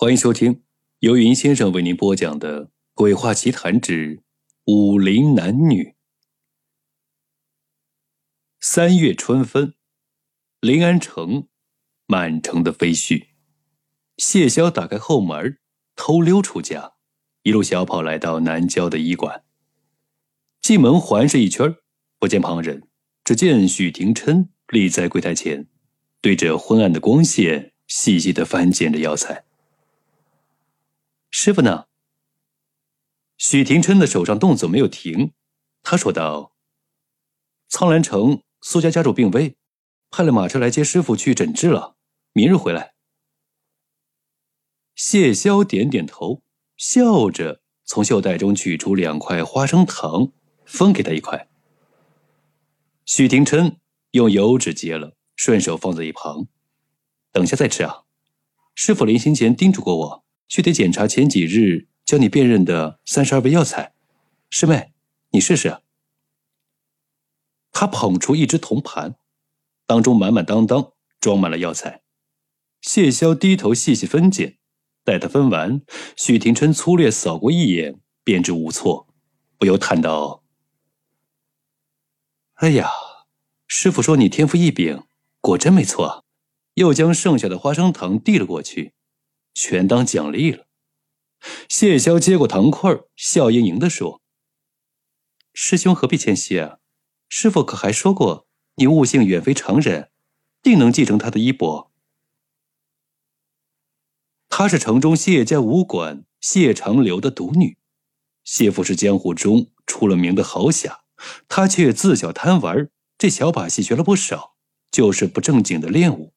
欢迎收听由云先生为您播讲的《鬼话奇谈之武林男女》。三月春分，临安城满城的飞絮。谢霄打开后门，偷溜出家，一路小跑来到南郊的医馆。进门环视一圈，不见旁人，只见许廷琛立在柜台前，对着昏暗的光线细细的翻检着药材。师傅呢？许廷琛的手上动作没有停，他说道：“苍兰城苏家家主病危，派了马车来接师傅去诊治了，明日回来。”谢霄点点头，笑着从袖袋中取出两块花生糖，分给他一块。许廷琛用油纸接了，顺手放在一旁：“等下再吃啊，师傅临行前叮嘱过我。”须得检查前几日教你辨认的三十二味药材，师妹，你试试。他捧出一只铜盘，当中满满当当装满了药材。谢霄低头细细分拣，待他分完，许廷琛粗略扫过一眼，便知无错，不由叹道：“哎呀，师傅说你天赋异禀，果真没错。”又将剩下的花生糖递了过去。全当奖励了。谢霄接过糖块，笑盈盈地说：“师兄何必谦虚啊？师傅可还说过，你悟性远非常人，定能继承他的衣钵。她是城中谢家武馆谢长流的独女，谢父是江湖中出了名的豪侠，他却自小贪玩，这小把戏学了不少，就是不正经的练武。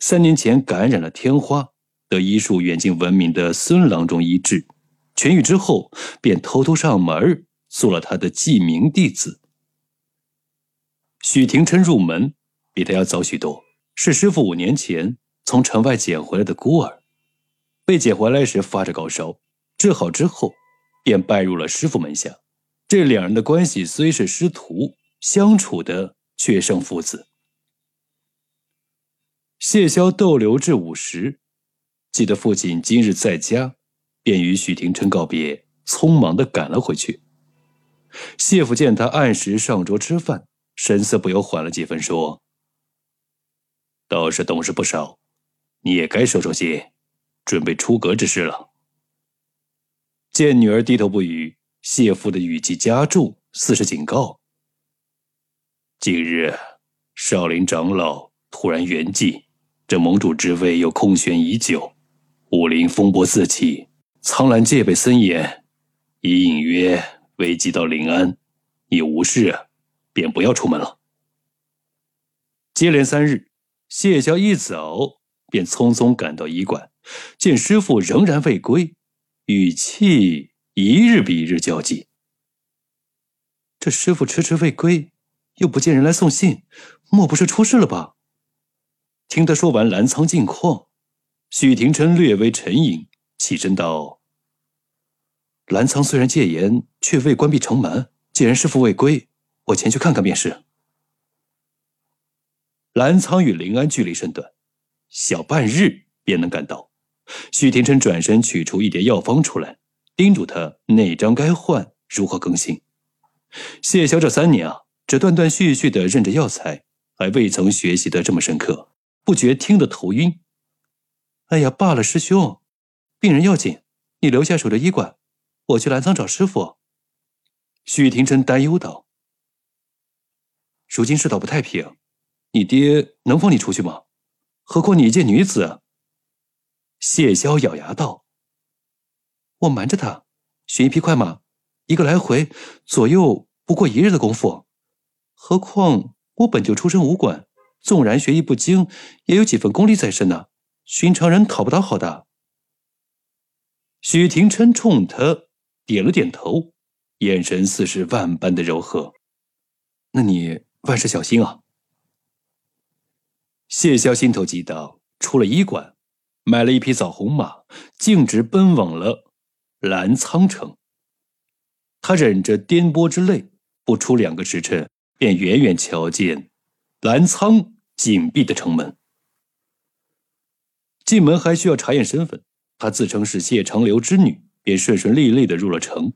三年前感染了天花。”得医术远近闻名的孙郎中医治，痊愈之后，便偷偷上门做了他的记名弟子。许廷琛入门比他要早许多，是师傅五年前从城外捡回来的孤儿。被捡回来时发着高烧，治好之后，便拜入了师傅门下。这两人的关系虽是师徒，相处的却胜父子。谢霄逗留至午时。记得父亲今日在家，便与许廷琛告别，匆忙的赶了回去。谢父见他按时上桌吃饭，神色不由缓了几分，说：“倒是懂事不少，你也该收收心，准备出阁之事了。”见女儿低头不语，谢父的语气加重，似是警告：“近日，少林长老突然圆寂，这盟主之位又空悬已久。”武林风波四起，苍兰戒备森严，已隐约危及到临安。你无事，便不要出门了。接连三日，谢霄一早便匆匆赶到医馆，见师傅仍然未归，语气一日比一日焦急。这师傅迟迟未归，又不见人来送信，莫不是出事了吧？听他说完澜沧近况。许廷琛略微沉吟，起身道：“澜沧虽然戒严，却未关闭城门。既然师傅未归，我前去看看便是。”澜沧与临安距离甚短，小半日便能赶到。许廷琛转身取出一叠药方出来，叮嘱他哪张该换，如何更新。谢霄这三年啊，只断断续续的认着药材，还未曾学习得这么深刻，不觉听得头晕。哎呀，罢了，师兄，病人要紧，你留下守着医馆，我去澜沧找师傅。许廷琛担忧道：“如今世道不太平，你爹能放你出去吗？何况你一介女子。”谢霄咬牙道：“我瞒着他，寻一匹快马，一个来回左右不过一日的功夫。何况我本就出身武馆，纵然学艺不精，也有几分功力在身呢。”寻常人讨不到好的。许廷琛冲他点了点头，眼神似是万般的柔和。那你万事小心啊！谢霄心头急道：“出了医馆，买了一匹枣红马，径直奔往了澜沧城。他忍着颠簸之泪，不出两个时辰，便远远瞧见澜沧紧闭的城门。进门还需要查验身份，他自称是谢长流之女，便顺顺利利的入了城。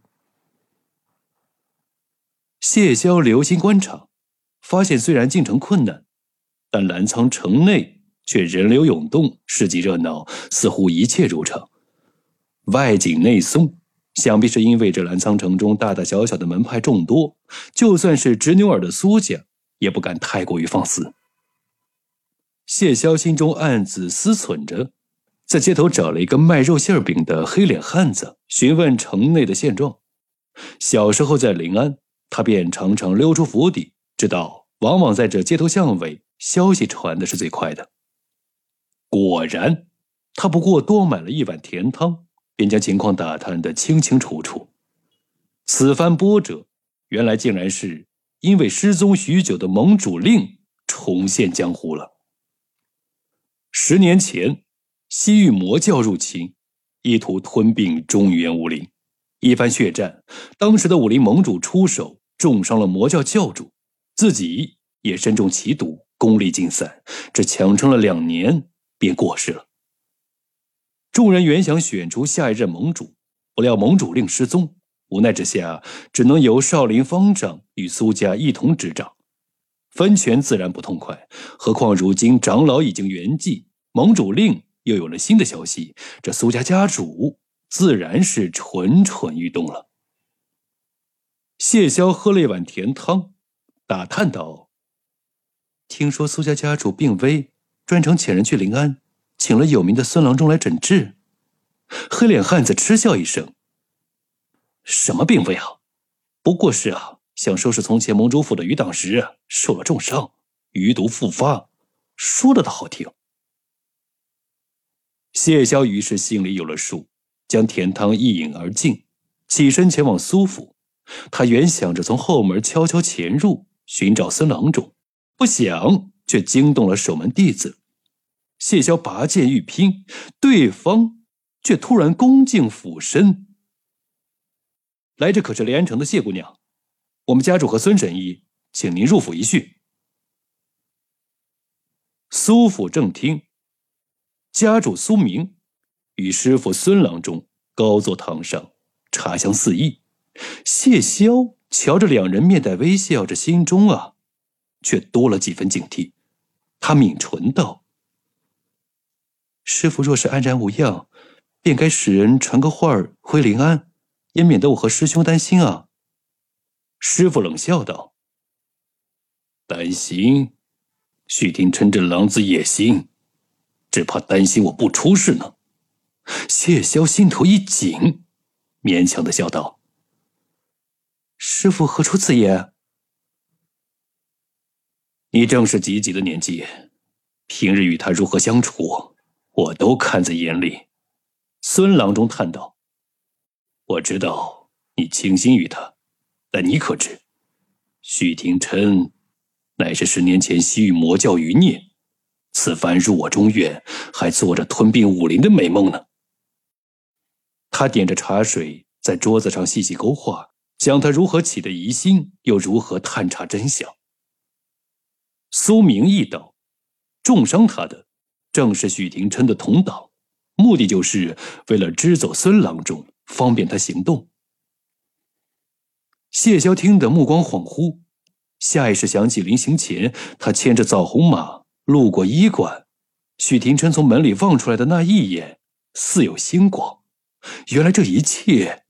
谢霄留心观察，发现虽然进城困难，但澜沧城内却人流涌动，市集热闹，似乎一切如常。外紧内松，想必是因为这澜沧城中大大小小的门派众多，就算是执牛耳的苏家，也不敢太过于放肆。谢霄心中暗自思忖着，在街头找了一个卖肉馅饼的黑脸汉子，询问城内的现状。小时候在临安。他便常常溜出府邸，知道往往在这街头巷尾，消息传的是最快的。果然，他不过多买了一碗甜汤，便将情况打探得清清楚楚。此番波折，原来竟然是因为失踪许久的盟主令重现江湖了。十年前，西域魔教入侵，意图吞并中原武林，一番血战，当时的武林盟主出手。重伤了魔教教主，自己也身中奇毒，功力尽散，这强撑了两年便过世了。众人原想选出下一任盟主，不料盟主令失踪，无奈之下，只能由少林方丈与苏家一同执掌，分权自然不痛快。何况如今长老已经圆寂，盟主令又有了新的消息，这苏家家主自然是蠢蠢欲动了。谢霄喝了一碗甜汤，打探道：“听说苏家家主病危，专程遣人去临安，请了有名的孙郎中来诊治。”黑脸汉子嗤笑一声：“什么病危啊？不过是啊，想收拾从前盟主府的余党时受了重伤，余毒复发，说的倒好听。”谢霄于是心里有了数，将甜汤一饮而尽，起身前往苏府。他原想着从后门悄悄潜入寻找孙郎中，不想却惊动了守门弟子。谢霄拔剑欲拼，对方却突然恭敬俯身：“来者可是临安城的谢姑娘？我们家主和孙神医，请您入府一叙。”苏府正厅，家主苏明与师傅孙郎中高坐堂上，茶香四溢。谢霄瞧着两人面带微笑，这心中啊，却多了几分警惕。他抿唇道：“师傅若是安然无恙，便该使人传个话儿回临安，也免得我和师兄担心啊。”师傅冷笑道：“担心？许廷琛这狼子野心，只怕担心我不出事呢。”谢霄心头一紧，勉强的笑道。师傅何出此言？你正是及笄的年纪，平日与他如何相处，我都看在眼里。孙郎中叹道：“我知道你倾心于他，但你可知，许廷琛乃是十年前西域魔教余孽，此番入我中院，还做着吞并武林的美梦呢。”他点着茶水，在桌子上细细勾画。将他如何起的疑心，又如何探查真相？苏明义道：“重伤他的，正是许廷琛的同党，目的就是为了支走孙郎中，方便他行动。”谢霄听得目光恍惚，下意识想起临行前他牵着枣红马路过医馆，许廷琛从门里望出来的那一眼，似有星光。原来这一切。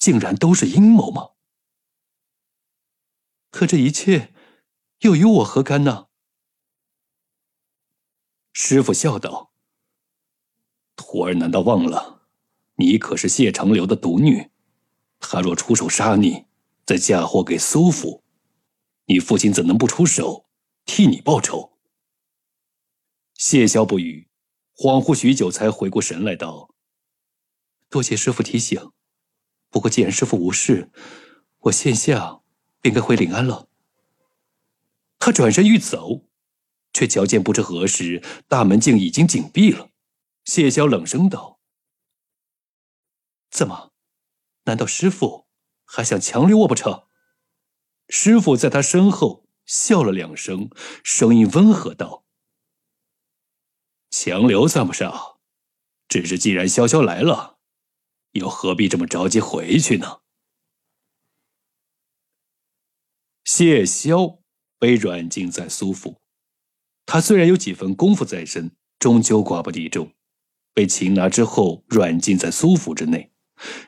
竟然都是阴谋吗？可这一切又与我何干呢？师傅笑道：“徒儿难道忘了，你可是谢长流的独女？他若出手杀你，再嫁祸给苏府，你父亲怎能不出手替你报仇？”谢霄不语，恍惚许久，才回过神来道：“多谢师傅提醒。”不过，既然师傅无事，我现下便该回临安了。他转身欲走，却瞧见不知何时大门竟已经紧闭了。谢霄冷声道：“怎么？难道师傅还想强留我不成？”师傅在他身后笑了两声，声音温和道：“强留算不上，只是既然潇潇来了，又何必这么着急回去呢？”谢萧被软禁在苏府，他虽然有几分功夫在身，终究寡不敌众，被擒拿之后软禁在苏府之内。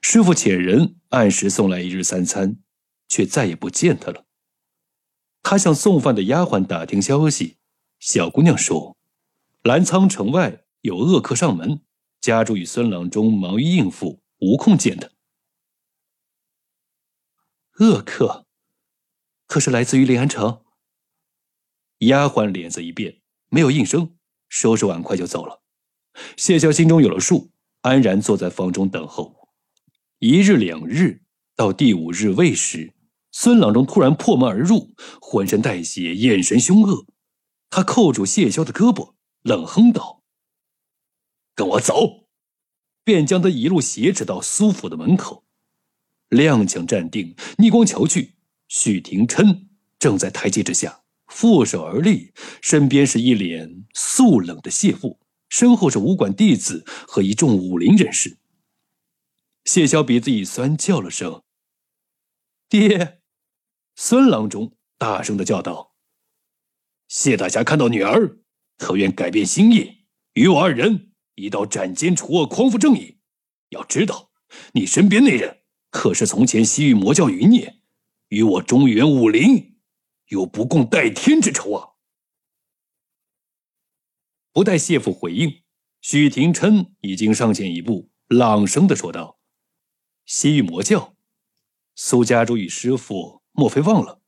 师傅遣人按时送来一日三餐，却再也不见他了。他向送饭的丫鬟打听消息，小姑娘说，澜沧城外有恶客上门，家主与孙郎中忙于应付，无空见他。恶客，可是来自于临安城？丫鬟脸色一变，没有应声，收拾碗筷就走了。谢霄心中有了数，安然坐在房中等候。一日两日，到第五日未时，孙郎中突然破门而入，浑身带血，眼神凶恶。他扣住谢霄的胳膊，冷哼道：“跟我走！”便将他一路挟持到苏府的门口。踉跄站定，逆光瞧去，许廷琛正在台阶之下，负手而立，身边是一脸肃冷的谢父，身后是武馆弟子和一众武林人士。谢霄鼻子一酸，叫了声：“爹！”孙郎中大声的叫道：“谢大侠看到女儿，特愿改变心意，与我二人一道斩奸除恶，匡扶正义。要知道，你身边那人可是从前西域魔教余孽，与我中原武林有不共戴天之仇啊！”不待谢父回应，许廷琛已经上前一步，朗声的说道。西域魔教，苏家主与师傅莫非忘了，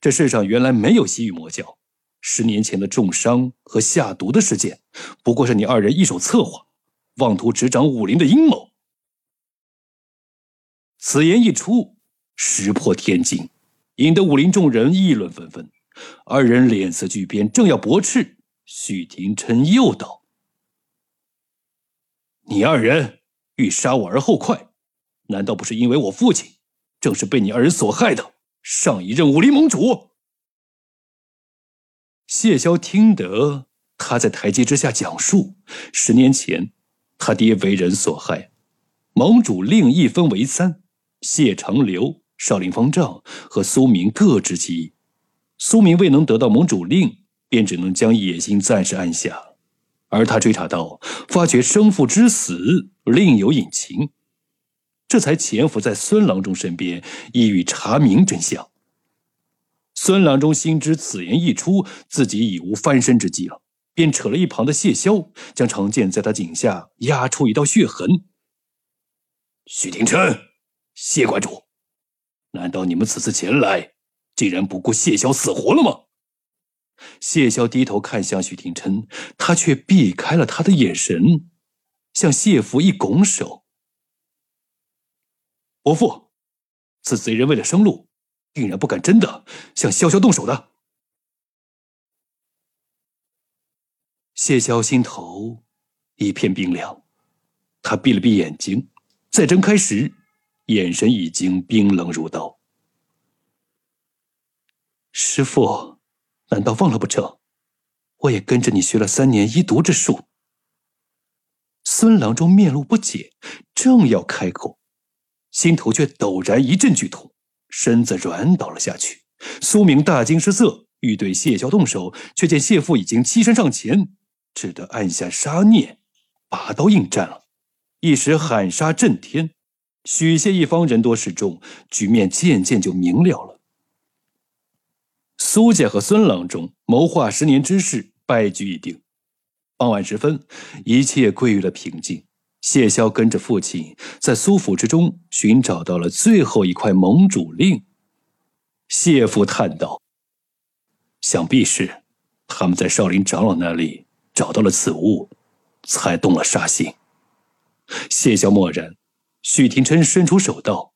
这世上原来没有西域魔教。十年前的重伤和下毒的事件，不过是你二人一手策划，妄图执掌武林的阴谋。此言一出，石破天惊，引得武林众人议论纷纷。二人脸色巨变，正要驳斥，许廷琛又道：“你二人欲杀我而后快。”难道不是因为我父亲正是被你二人所害的上一任武林盟主？谢霄听得他在台阶之下讲述，十年前他爹为人所害，盟主令一分为三，谢长流、少林方丈和苏明各执其一。苏明未能得到盟主令，便只能将野心暂时按下，而他追查到，发觉生父之死另有隐情。这才潜伏在孙郎中身边，意欲查明真相。孙郎中心知此言一出，自己已无翻身之计了，便扯了一旁的谢霄，将长剑在他颈下压出一道血痕。许廷琛，谢馆主，难道你们此次前来，竟然不顾谢霄死活了吗？谢霄低头看向许廷琛，他却避开了他的眼神，向谢福一拱手。伯父，此贼人为了生路，定然不敢真的向潇潇动手的。谢萧心头一片冰凉，他闭了闭眼睛，再睁开时，眼神已经冰冷如刀。师傅，难道忘了不成？我也跟着你学了三年医毒之术。孙郎中面露不解，正要开口。心头却陡然一阵剧痛，身子软倒了下去。苏明大惊失色，欲对谢霄动手，却见谢父已经欺身上前，只得按下杀念，拔刀应战了。一时喊杀震天，许谢一方人多势众，局面渐渐就明了了。苏家和孙郎中谋划十年之事，败局已定。傍晚时分，一切归于了平静。谢霄跟着父亲在苏府之中寻找到了最后一块盟主令。谢父叹道：“想必是他们在少林长老那里找到了此物，才动了杀心。”谢霄默然。许廷琛伸出手道：“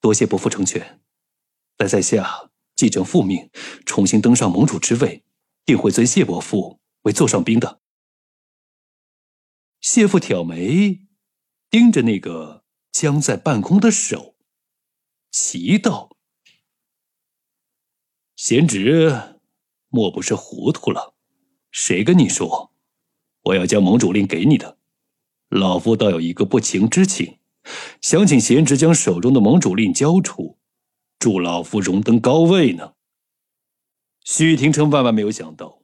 多谢伯父成全，待在下继承父命，重新登上盟主之位，定会尊谢伯父为座上宾的。”谢父挑眉，盯着那个僵在半空的手，奇道：“贤侄，莫不是糊涂了？谁跟你说，我要将盟主令给你的。老夫倒有一个不情之请，想请贤侄将手中的盟主令交出，助老夫荣登高位呢。许廷琛万万没有想到，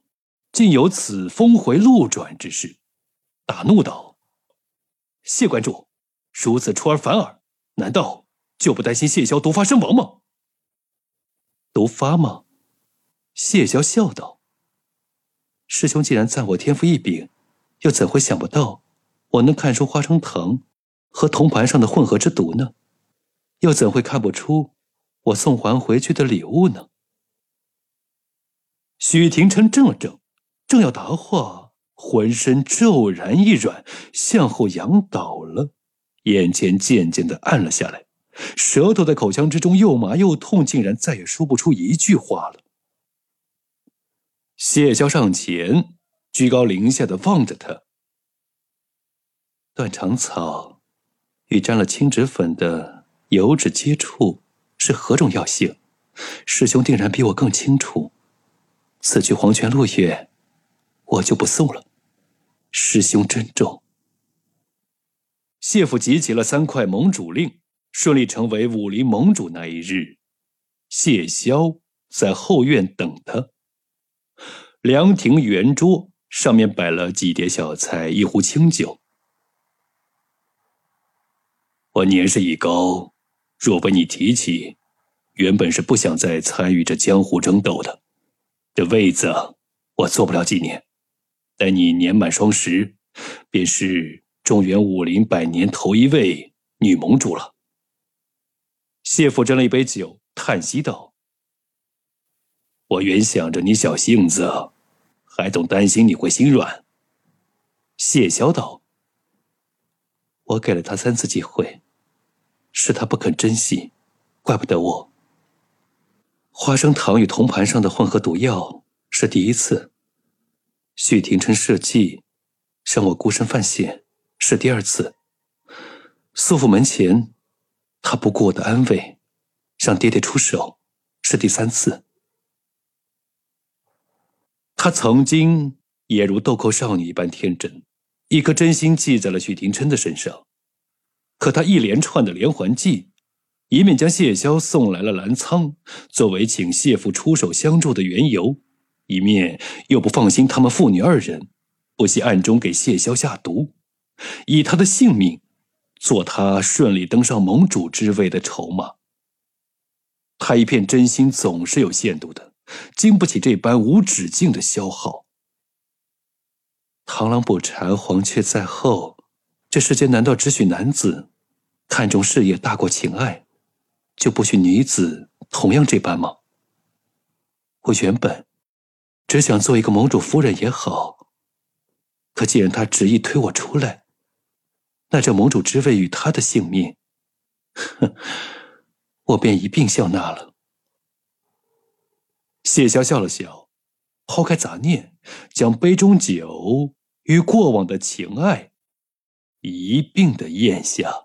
竟有此峰回路转之事，大怒道：“谢关主，如此出尔反尔，难道就不担心谢霄毒发身亡吗？”毒发吗？谢霄笑道：“师兄既然赞我天赋异禀，又怎会想不到？”我能看出花生藤和铜盘上的混合之毒呢，又怎会看不出我送还回去的礼物呢？许廷琛怔了怔，正要答话，浑身骤然一软，向后仰倒了，眼前渐渐的暗了下来，舌头在口腔之中又麻又痛，竟然再也说不出一句话了。谢霄上前，居高临下的望着他。断肠草与沾了青纸粉的油脂接触是何种药性？师兄定然比我更清楚。此去黄泉路远，我就不送了。师兄珍重。谢府集齐了三块盟主令，顺利成为武林盟主那一日，谢霄在后院等他。凉亭圆桌上面摆了几碟小菜，一壶清酒。我年事已高，若被你提起，原本是不想再参与这江湖争斗的。这位子我坐不了几年，待你年满双十，便是中原武林百年头一位女盟主了。谢父斟了一杯酒，叹息道：“我原想着你小性子，还总担心你会心软。”谢小道：“我给了他三次机会。”是他不肯珍惜，怪不得我。花生糖与铜盘上的混合毒药是第一次，许廷琛设计让我孤身犯险是第二次，素府门前他不顾我的安危，让爹爹出手是第三次。他曾经也如豆蔻少女一般天真，一颗真心记在了许廷琛的身上。可他一连串的连环计，一面将谢霄送来了澜沧，作为请谢父出手相助的缘由，一面又不放心他们父女二人，不惜暗中给谢霄下毒，以他的性命，做他顺利登上盟主之位的筹码。他一片真心总是有限度的，经不起这般无止境的消耗。螳螂捕蝉，黄雀在后。这世间难道只许男子看重事业大过情爱，就不许女子同样这般吗？我原本只想做一个盟主夫人也好，可既然他执意推我出来，那这盟主之位与他的性命，哼，我便一并笑纳了。谢霄笑了笑，抛开杂念，将杯中酒与过往的情爱。一并的咽下。